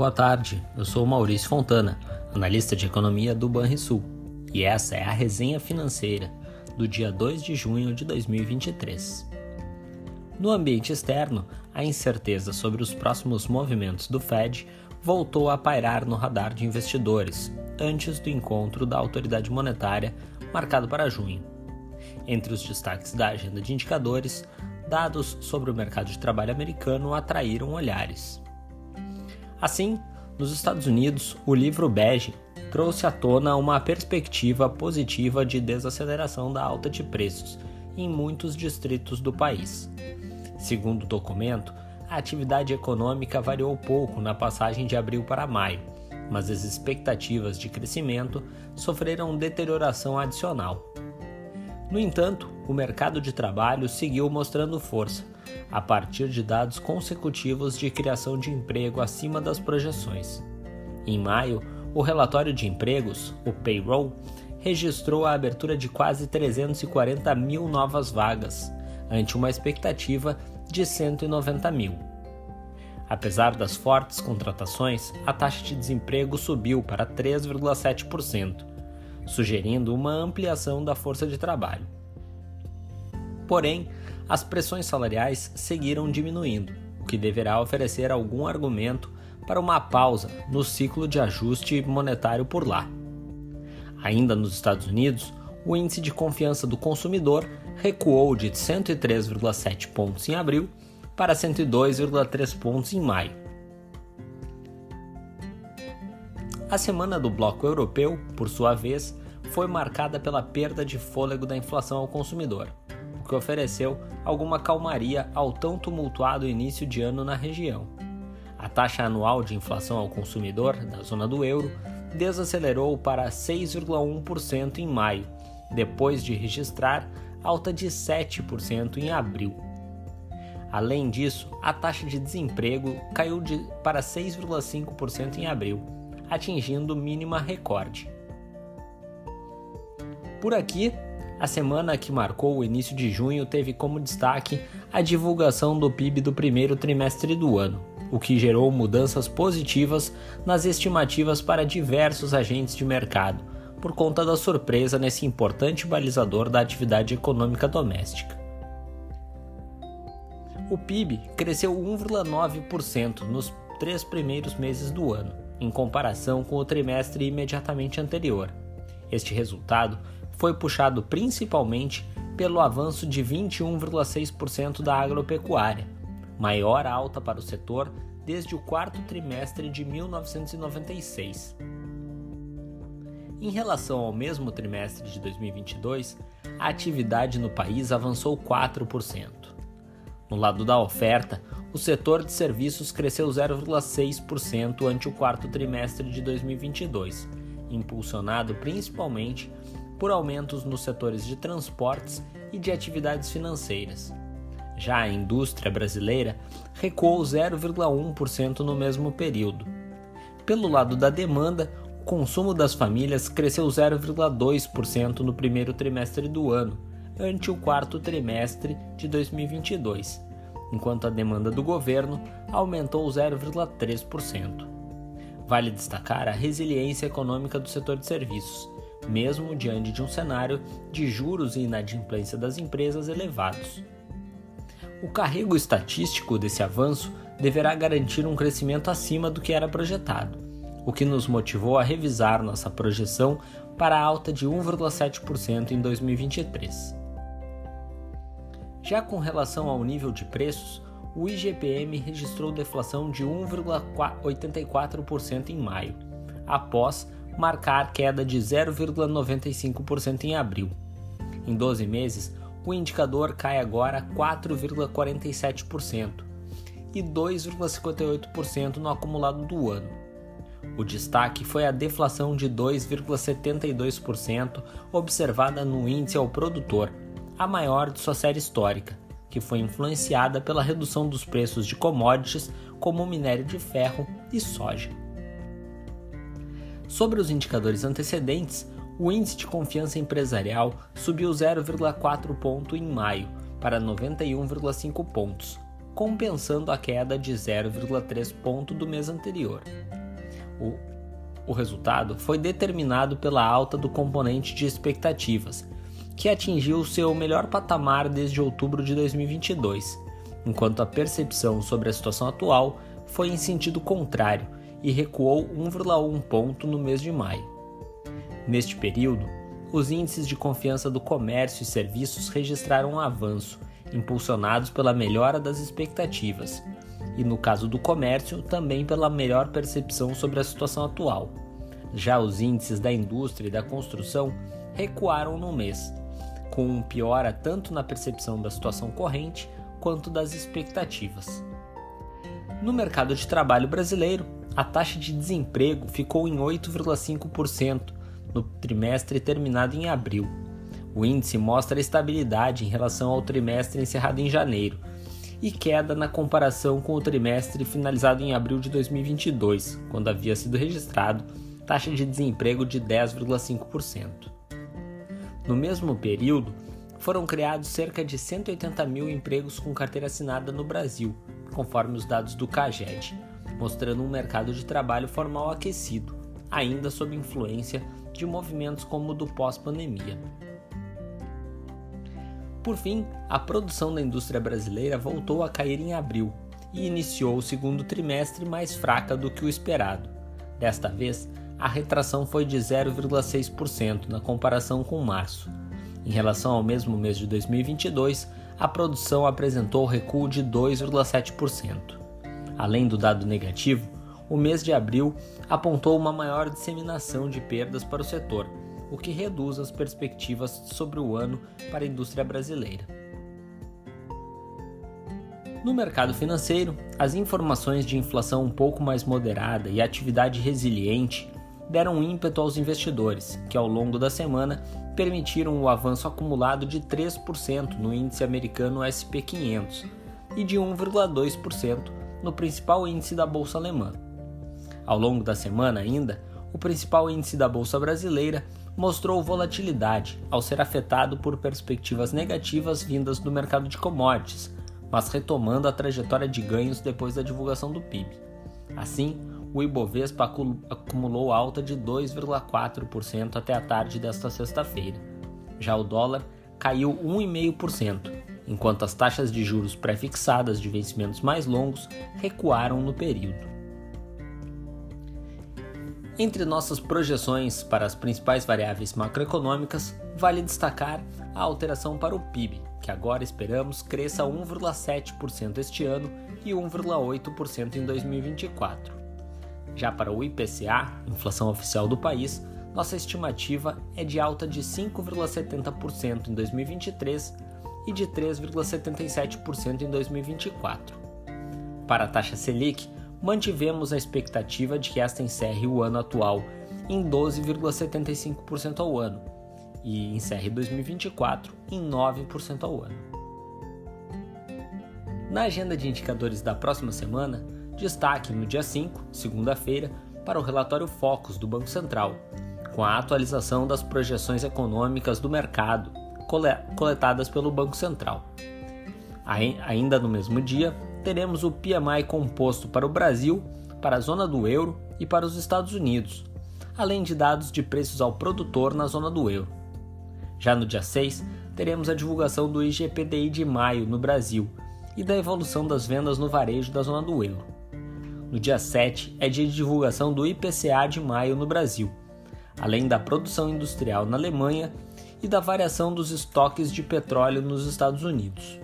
Boa tarde, eu sou Maurício Fontana, analista de economia do Banrisul, e essa é a resenha financeira do dia 2 de junho de 2023. No ambiente externo, a incerteza sobre os próximos movimentos do Fed voltou a pairar no radar de investidores antes do encontro da autoridade monetária marcado para junho. Entre os destaques da agenda de indicadores, dados sobre o mercado de trabalho americano atraíram olhares. Assim, nos Estados Unidos, o livro Bege trouxe à tona uma perspectiva positiva de desaceleração da alta de preços em muitos distritos do país. Segundo o documento, a atividade econômica variou pouco na passagem de abril para maio, mas as expectativas de crescimento sofreram deterioração adicional. No entanto, o mercado de trabalho seguiu mostrando força, a partir de dados consecutivos de criação de emprego acima das projeções. Em maio, o relatório de empregos, o payroll, registrou a abertura de quase 340 mil novas vagas, ante uma expectativa de 190 mil. Apesar das fortes contratações, a taxa de desemprego subiu para 3,7%, sugerindo uma ampliação da força de trabalho. Porém, as pressões salariais seguiram diminuindo, o que deverá oferecer algum argumento para uma pausa no ciclo de ajuste monetário por lá. Ainda nos Estados Unidos, o índice de confiança do consumidor recuou de 103,7 pontos em abril para 102,3 pontos em maio. A semana do bloco europeu, por sua vez, foi marcada pela perda de fôlego da inflação ao consumidor, que ofereceu alguma calmaria ao tão tumultuado início de ano na região. A taxa anual de inflação ao consumidor da zona do euro desacelerou para 6,1% em maio, depois de registrar alta de 7% em abril. Além disso, a taxa de desemprego caiu de, para 6,5% em abril, atingindo mínima recorde. Por aqui, a semana que marcou o início de junho teve como destaque a divulgação do PIB do primeiro trimestre do ano, o que gerou mudanças positivas nas estimativas para diversos agentes de mercado, por conta da surpresa nesse importante balizador da atividade econômica doméstica. O PIB cresceu 1,9% nos três primeiros meses do ano, em comparação com o trimestre imediatamente anterior. Este resultado foi puxado principalmente pelo avanço de 21,6% da agropecuária, maior alta para o setor desde o quarto trimestre de 1996. Em relação ao mesmo trimestre de 2022, a atividade no país avançou 4%. No lado da oferta, o setor de serviços cresceu 0,6% ante o quarto trimestre de 2022, impulsionado principalmente por aumentos nos setores de transportes e de atividades financeiras. Já a indústria brasileira recuou 0,1% no mesmo período. Pelo lado da demanda, o consumo das famílias cresceu 0,2% no primeiro trimestre do ano, ante o quarto trimestre de 2022, enquanto a demanda do governo aumentou 0,3%. Vale destacar a resiliência econômica do setor de serviços, mesmo diante de um cenário de juros e inadimplência das empresas elevados. O carrego estatístico desse avanço deverá garantir um crescimento acima do que era projetado, o que nos motivou a revisar nossa projeção para a alta de 1,7% em 2023. Já com relação ao nível de preços, o IGPM registrou deflação de 1,84% em maio, após marcar queda de 0,95% em abril. Em 12 meses, o indicador cai agora 4,47% e 2,58% no acumulado do ano. O destaque foi a deflação de 2,72% observada no índice ao produtor, a maior de sua série histórica, que foi influenciada pela redução dos preços de commodities como minério de ferro e soja. Sobre os indicadores antecedentes, o índice de confiança empresarial subiu 0,4 ponto em maio para 91,5 pontos, compensando a queda de 0,3 ponto do mês anterior. O, o resultado foi determinado pela alta do componente de expectativas, que atingiu seu melhor patamar desde outubro de 2022, enquanto a percepção sobre a situação atual foi em sentido contrário e recuou 1,1 ponto no mês de maio. Neste período, os índices de confiança do comércio e serviços registraram um avanço, impulsionados pela melhora das expectativas, e no caso do comércio, também pela melhor percepção sobre a situação atual. Já os índices da indústria e da construção recuaram no mês, com piora tanto na percepção da situação corrente quanto das expectativas. No mercado de trabalho brasileiro, a taxa de desemprego ficou em 8,5% no trimestre terminado em abril. O índice mostra estabilidade em relação ao trimestre encerrado em janeiro e queda na comparação com o trimestre finalizado em abril de 2022, quando havia sido registrado taxa de desemprego de 10,5%. No mesmo período, foram criados cerca de 180 mil empregos com carteira assinada no Brasil, conforme os dados do CAGED, mostrando um mercado de trabalho formal aquecido, ainda sob influência de movimentos como o do pós-pandemia. Por fim, a produção da indústria brasileira voltou a cair em abril e iniciou o segundo trimestre mais fraca do que o esperado. Desta vez, a retração foi de 0,6% na comparação com março. Em relação ao mesmo mês de 2022, a produção apresentou recuo de 2,7%. Além do dado negativo, o mês de abril apontou uma maior disseminação de perdas para o setor, o que reduz as perspectivas sobre o ano para a indústria brasileira. No mercado financeiro, as informações de inflação um pouco mais moderada e atividade resiliente deram ímpeto aos investidores, que ao longo da semana permitiram o avanço acumulado de 3% no índice americano SP500 e de 1,2% no principal índice da bolsa alemã. Ao longo da semana ainda, o principal índice da bolsa brasileira mostrou volatilidade ao ser afetado por perspectivas negativas vindas do mercado de commodities, mas retomando a trajetória de ganhos depois da divulgação do PIB. Assim, o Ibovespa acumulou alta de 2,4% até a tarde desta sexta-feira. Já o dólar caiu 1,5%, enquanto as taxas de juros pré-fixadas de vencimentos mais longos recuaram no período. Entre nossas projeções para as principais variáveis macroeconômicas, vale destacar a alteração para o PIB, que agora esperamos cresça 1,7% este ano e 1,8% em 2024. Já para o IPCA, inflação oficial do país, nossa estimativa é de alta de 5,70% em 2023 e de 3,77% em 2024. Para a taxa Selic, mantivemos a expectativa de que esta encerre o ano atual em 12,75% ao ano e encerre 2024 em 9% ao ano. Na agenda de indicadores da próxima semana, destaque no dia 5, segunda-feira, para o relatório Focus do Banco Central, com a atualização das projeções econômicas do mercado coletadas pelo Banco Central. Ainda no mesmo dia, teremos o PMI composto para o Brasil, para a zona do euro e para os Estados Unidos, além de dados de preços ao produtor na zona do euro. Já no dia 6, teremos a divulgação do IGPDI de maio no Brasil e da evolução das vendas no varejo da zona do euro. No dia 7 é dia de divulgação do IPCA de maio no Brasil, além da produção industrial na Alemanha e da variação dos estoques de petróleo nos Estados Unidos.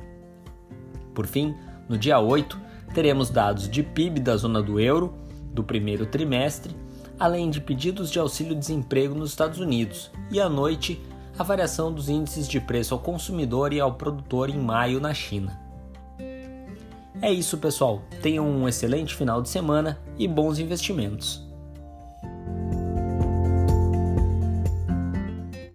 Por fim, no dia 8, teremos dados de PIB da zona do euro do primeiro trimestre, além de pedidos de auxílio-desemprego nos Estados Unidos, e à noite, a variação dos índices de preço ao consumidor e ao produtor em maio na China. É isso, pessoal. Tenham um excelente final de semana e bons investimentos.